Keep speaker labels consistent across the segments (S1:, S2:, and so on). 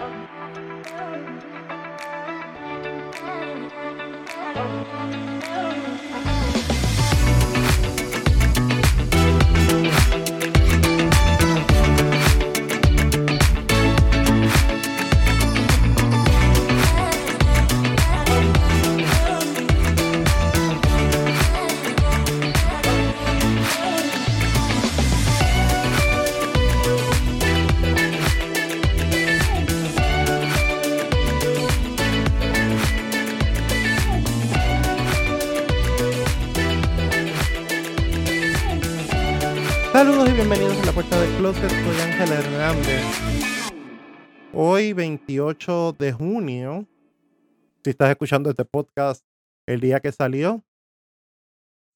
S1: Thank you. Saludos y bienvenidos a la puerta del closet. Soy Ángel Hernández. Hoy, 28 de junio, si estás escuchando este podcast el día que salió,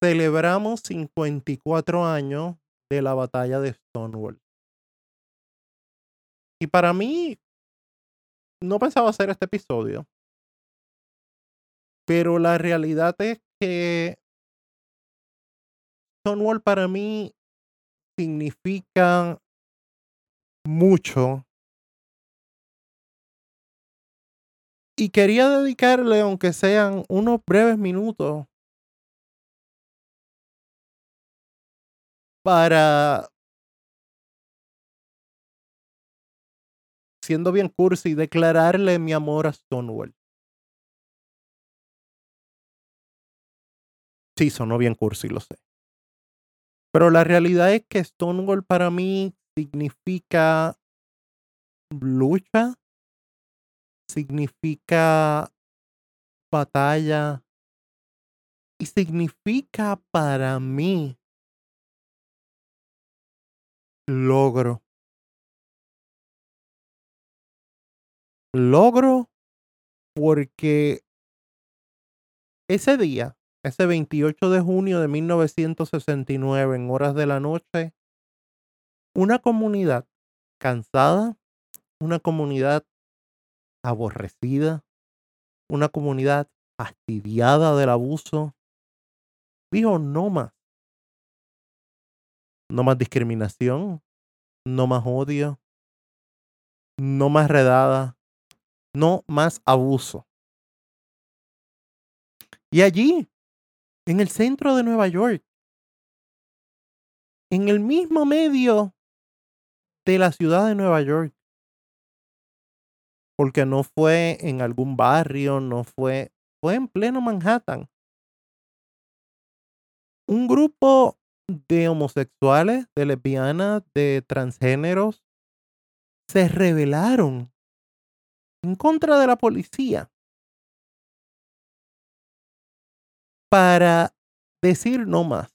S1: celebramos 54 años de la batalla de Stonewall. Y para mí, no pensaba hacer este episodio, pero la realidad es que Stonewall para mí significa mucho. Y quería dedicarle, aunque sean unos breves minutos, para, siendo bien cursi, declararle mi amor a Stonewall. Sí, sonó bien cursi, lo sé. Pero la realidad es que Stonewall para mí significa lucha, significa batalla y significa para mí logro. Logro porque ese día ese 28 de junio de 1969, en horas de la noche, una comunidad cansada, una comunidad aborrecida, una comunidad fastidiada del abuso, dijo no más. No más discriminación, no más odio, no más redada, no más abuso. Y allí, en el centro de Nueva York, en el mismo medio de la ciudad de Nueva York. Porque no fue en algún barrio, no fue, fue en pleno Manhattan. Un grupo de homosexuales, de lesbianas, de transgéneros, se rebelaron en contra de la policía para decir no más.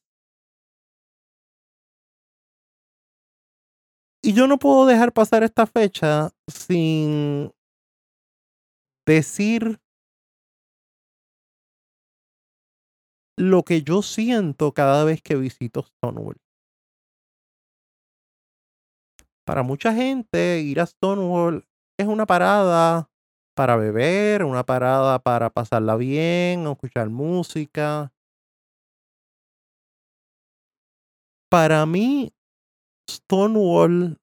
S1: Y yo no puedo dejar pasar esta fecha sin decir lo que yo siento cada vez que visito Stonewall. Para mucha gente, ir a Stonewall es una parada para beber, una parada para pasarla bien, escuchar música. Para mí, Stonewall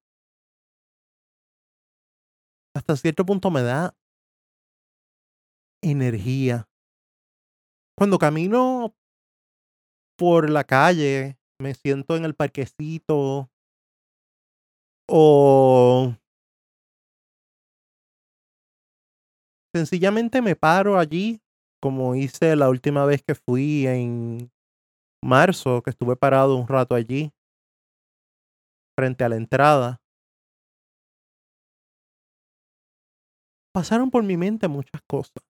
S1: hasta cierto punto me da energía. Cuando camino por la calle, me siento en el parquecito o Sencillamente me paro allí, como hice la última vez que fui en marzo, que estuve parado un rato allí, frente a la entrada. Pasaron por mi mente muchas cosas.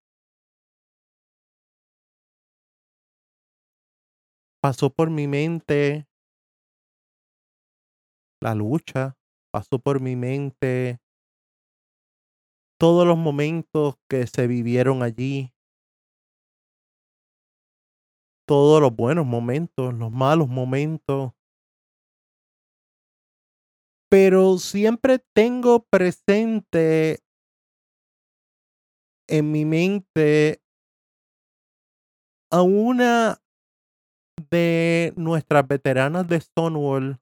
S1: Pasó por mi mente la lucha, pasó por mi mente todos los momentos que se vivieron allí, todos los buenos momentos, los malos momentos. Pero siempre tengo presente en mi mente a una de nuestras veteranas de Stonewall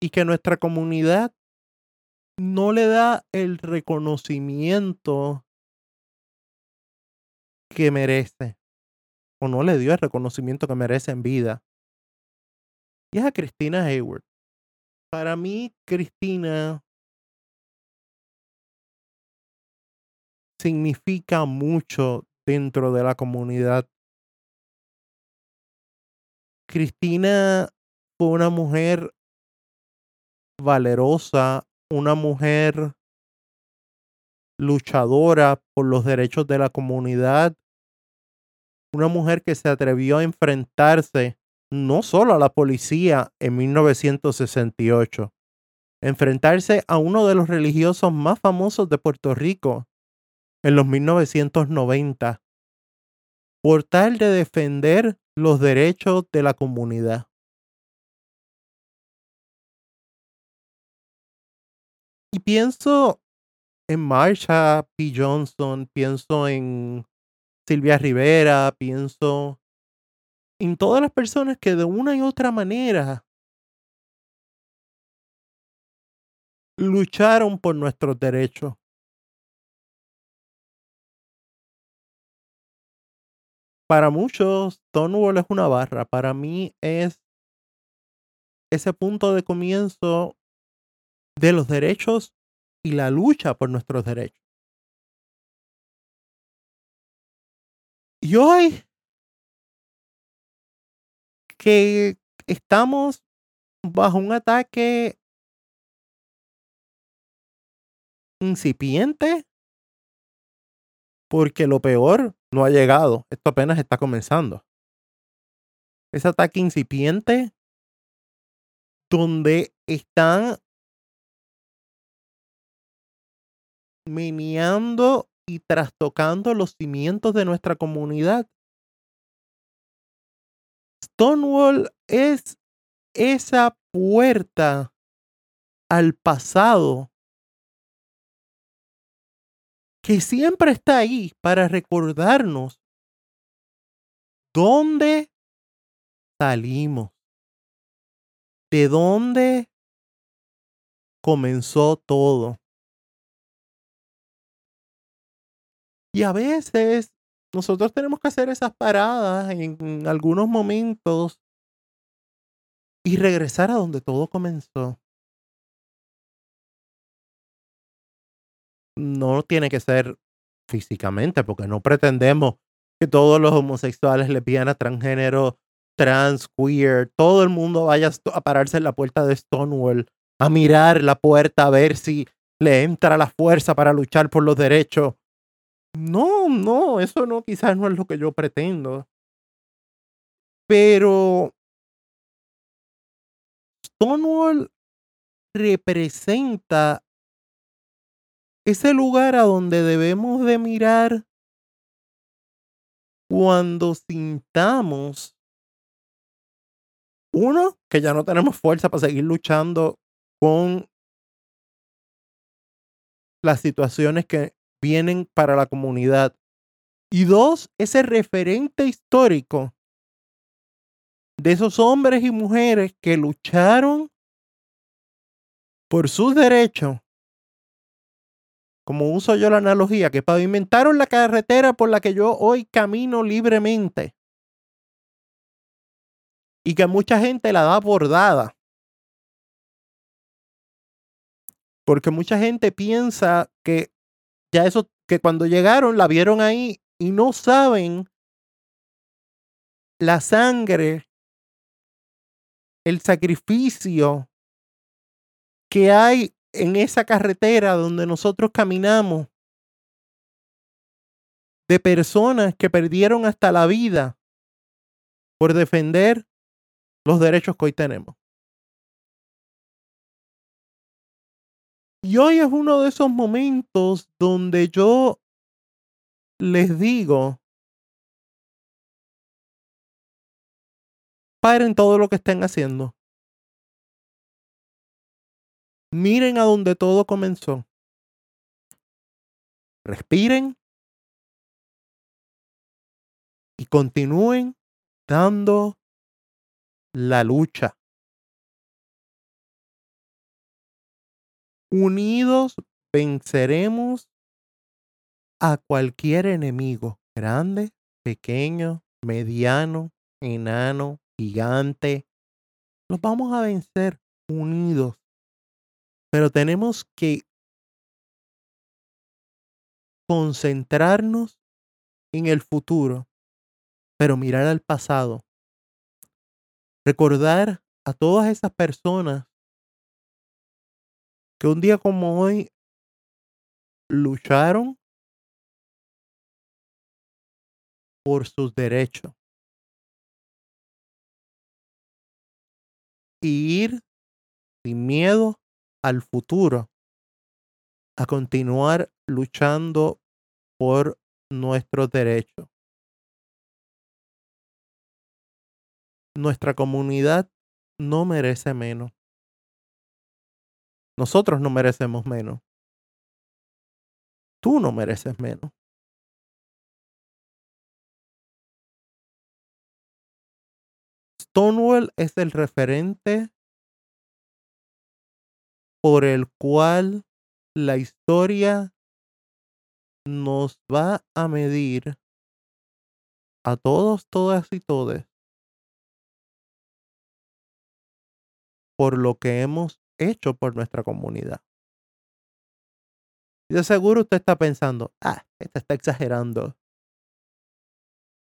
S1: y que nuestra comunidad no le da el reconocimiento que merece o no le dio el reconocimiento que merece en vida. Y es a Cristina Hayward. Para mí, Cristina significa mucho dentro de la comunidad. Cristina fue una mujer valerosa, una mujer luchadora por los derechos de la comunidad, una mujer que se atrevió a enfrentarse no solo a la policía en 1968, enfrentarse a uno de los religiosos más famosos de Puerto Rico en los 1990, por tal de defender los derechos de la comunidad. Y pienso en Marsha P. Johnson, pienso en Silvia Rivera, pienso en todas las personas que de una y otra manera lucharon por nuestros derechos. Para muchos, Stonewall es una barra. Para mí es ese punto de comienzo de los derechos y la lucha por nuestros derechos. Y hoy que estamos bajo un ataque incipiente, porque lo peor no ha llegado, esto apenas está comenzando. Ese ataque incipiente donde están meneando y trastocando los cimientos de nuestra comunidad. Stonewall es esa puerta al pasado que siempre está ahí para recordarnos dónde salimos, de dónde comenzó todo. Y a veces nosotros tenemos que hacer esas paradas en algunos momentos y regresar a donde todo comenzó. No tiene que ser físicamente, porque no pretendemos que todos los homosexuales, lesbianas, transgénero, trans, queer, todo el mundo vaya a pararse en la puerta de Stonewall a mirar la puerta a ver si le entra la fuerza para luchar por los derechos no, no, eso no, quizás no es lo que yo pretendo. Pero Stonewall representa ese lugar a donde debemos de mirar cuando sintamos, uno, que ya no tenemos fuerza para seguir luchando con las situaciones que vienen para la comunidad. Y dos, ese referente histórico de esos hombres y mujeres que lucharon por sus derechos, como uso yo la analogía, que pavimentaron la carretera por la que yo hoy camino libremente y que mucha gente la da por dada. Porque mucha gente piensa que ya eso que cuando llegaron la vieron ahí y no saben la sangre, el sacrificio que hay en esa carretera donde nosotros caminamos de personas que perdieron hasta la vida por defender los derechos que hoy tenemos. Y hoy es uno de esos momentos donde yo les digo, paren todo lo que estén haciendo. Miren a donde todo comenzó. Respiren y continúen dando la lucha. Unidos venceremos a cualquier enemigo, grande, pequeño, mediano, enano, gigante. Los vamos a vencer unidos. Pero tenemos que concentrarnos en el futuro, pero mirar al pasado. Recordar a todas esas personas que un día como hoy lucharon por sus derechos. Y ir sin miedo al futuro a continuar luchando por nuestros derechos. Nuestra comunidad no merece menos. Nosotros no merecemos menos. Tú no mereces menos. Stonewall es el referente por el cual la historia nos va a medir a todos, todas y todes por lo que hemos hecho por nuestra comunidad. Y de seguro usted está pensando, ah, este está exagerando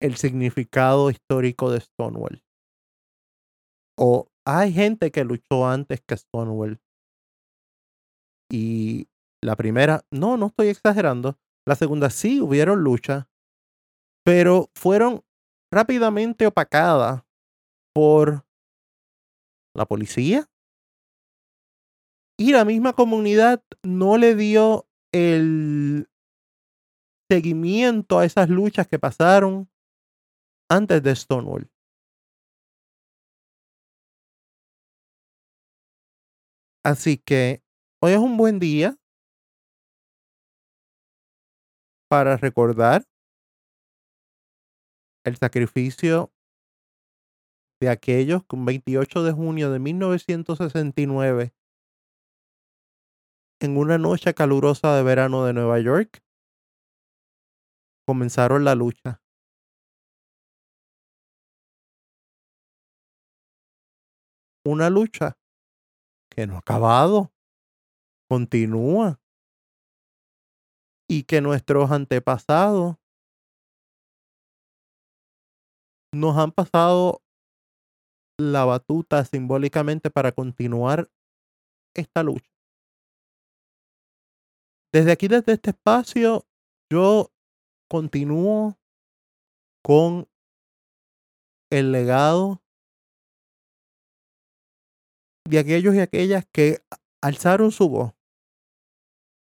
S1: el significado histórico de Stonewall. O hay gente que luchó antes que Stonewall. Y la primera, no, no estoy exagerando. La segunda, sí, hubieron luchas, pero fueron rápidamente opacadas por la policía. Y la misma comunidad no le dio el seguimiento a esas luchas que pasaron antes de Stonewall. Así que hoy es un buen día para recordar el sacrificio de aquellos que un 28 de junio de 1969, en una noche calurosa de verano de Nueva York, comenzaron la lucha. Una lucha que no ha acabado, continúa. Y que nuestros antepasados nos han pasado la batuta simbólicamente para continuar esta lucha. Desde aquí, desde este espacio, yo continúo con el legado de aquellos y aquellas que alzaron su voz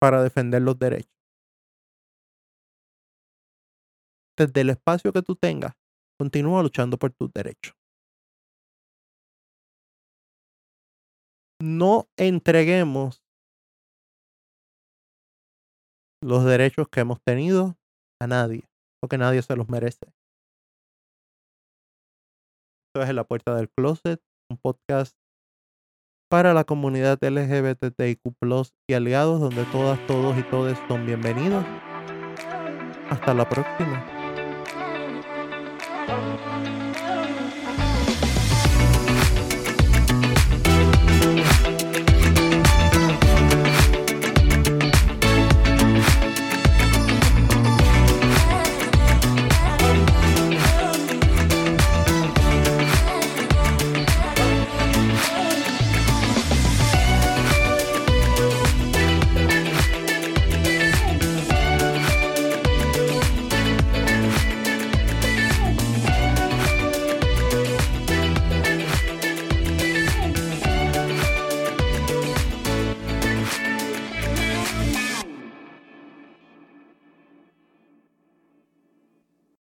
S1: para defender los derechos. Desde el espacio que tú tengas, continúa luchando por tus derechos. No entreguemos los derechos que hemos tenido a nadie, porque nadie se los merece. Esto es la puerta del closet, un podcast para la comunidad LGBTIQ y aliados, donde todas, todos y todes son bienvenidos. Hasta la próxima.